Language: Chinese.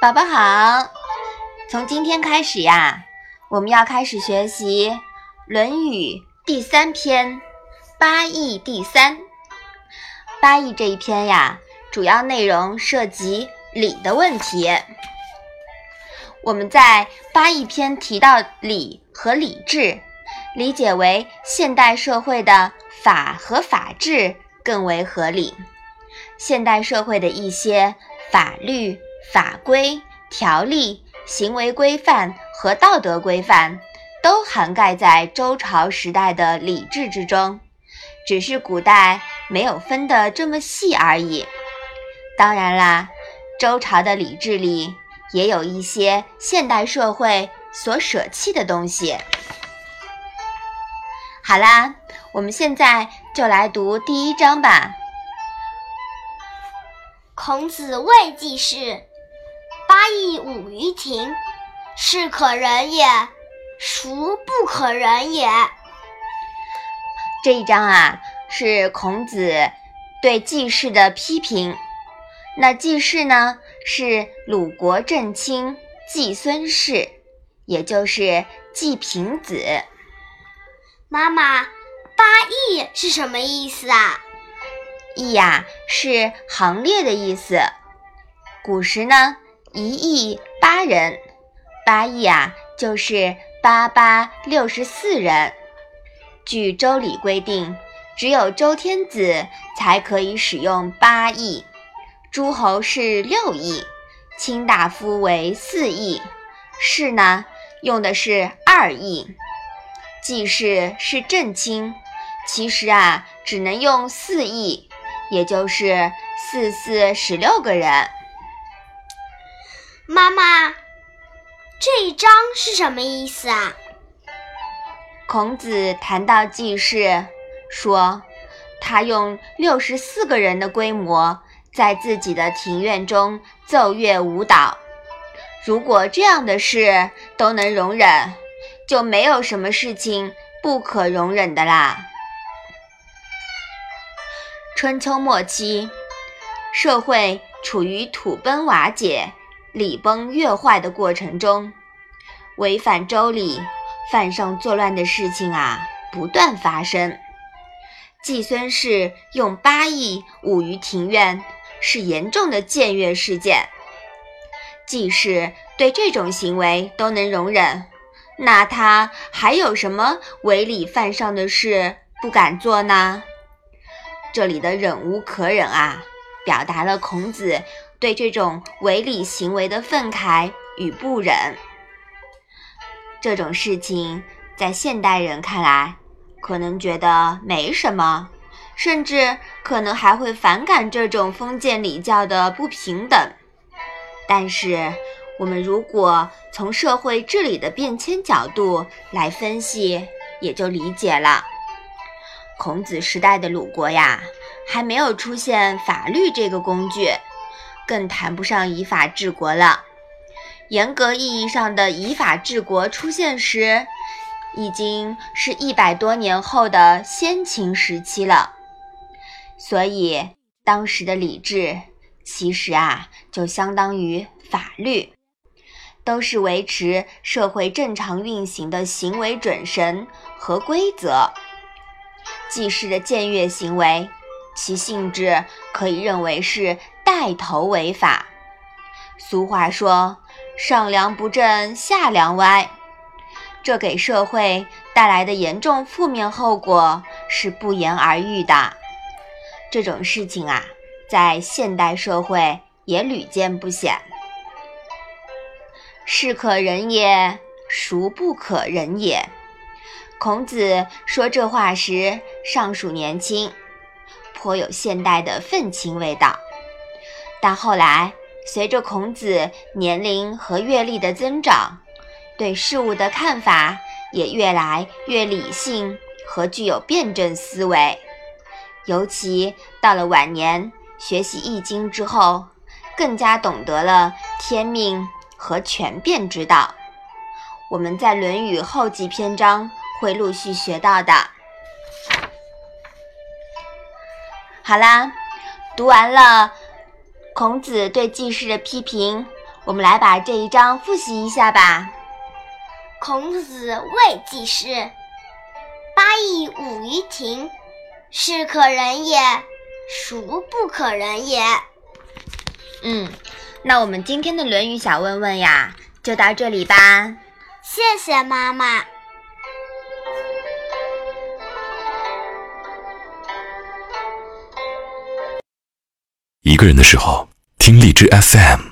宝宝好，从今天开始呀，我们要开始学习《论语》第三篇《八义》第三。八义这一篇呀，主要内容涉及礼的问题。我们在八义篇提到礼和礼制，理解为现代社会的法和法治更为合理。现代社会的一些法律。法规、条例、行为规范和道德规范都涵盖在周朝时代的礼制之中，只是古代没有分得这么细而已。当然啦，周朝的礼制里也有一些现代社会所舍弃的东西。好啦，我们现在就来读第一章吧。孔子谓季氏。八佾舞于庭，是可忍也，孰不可忍也？这一章啊，是孔子对季氏的批评。那季氏呢，是鲁国正卿季孙氏，也就是季平子。妈妈，八佾是什么意思啊？佾呀，是行列的意思。古时呢。一亿八人，八亿啊，就是八八六十四人。据周礼规定，只有周天子才可以使用八亿，诸侯是六亿，卿大夫为四亿，士呢用的是二亿。季氏是正卿，其实啊只能用四亿，也就是四四十六个人。妈妈，这一章是什么意思啊？孔子谈到季氏，说他用六十四个人的规模，在自己的庭院中奏乐舞蹈。如果这样的事都能容忍，就没有什么事情不可容忍的啦。春秋末期，社会处于土崩瓦解。礼崩乐坏的过程中，违反周礼、犯上作乱的事情啊，不断发生。季孙氏用八佾舞于庭院，是严重的僭越事件。季氏对这种行为都能容忍，那他还有什么违礼犯上的事不敢做呢？这里的忍无可忍啊，表达了孔子。对这种违礼行为的愤慨与不忍，这种事情在现代人看来，可能觉得没什么，甚至可能还会反感这种封建礼教的不平等。但是，我们如果从社会治理的变迁角度来分析，也就理解了。孔子时代的鲁国呀，还没有出现法律这个工具。更谈不上以法治国了。严格意义上的以法治国出现时，已经是一百多年后的先秦时期了。所以，当时的礼制其实啊，就相当于法律，都是维持社会正常运行的行为准绳和规则。祭祀的僭越行为，其性质可以认为是。带头违法，俗话说“上梁不正下梁歪”，这给社会带来的严重负面后果是不言而喻的。这种事情啊，在现代社会也屡见不鲜。是可忍也，孰不可忍也？孔子说这话时尚属年轻，颇有现代的愤青味道。但后来，随着孔子年龄和阅历的增长，对事物的看法也越来越理性和具有辩证思维。尤其到了晚年，学习《易经》之后，更加懂得了天命和权变之道。我们在《论语》后几篇章会陆续学到的。好啦，读完了。孔子对季氏的批评，我们来把这一章复习一下吧。孔子谓季氏：“八佾舞于庭，是可忍也，孰不可忍也？”嗯，那我们今天的《论语》小问问呀，就到这里吧。谢谢妈妈。一个人的时候，听荔枝 FM。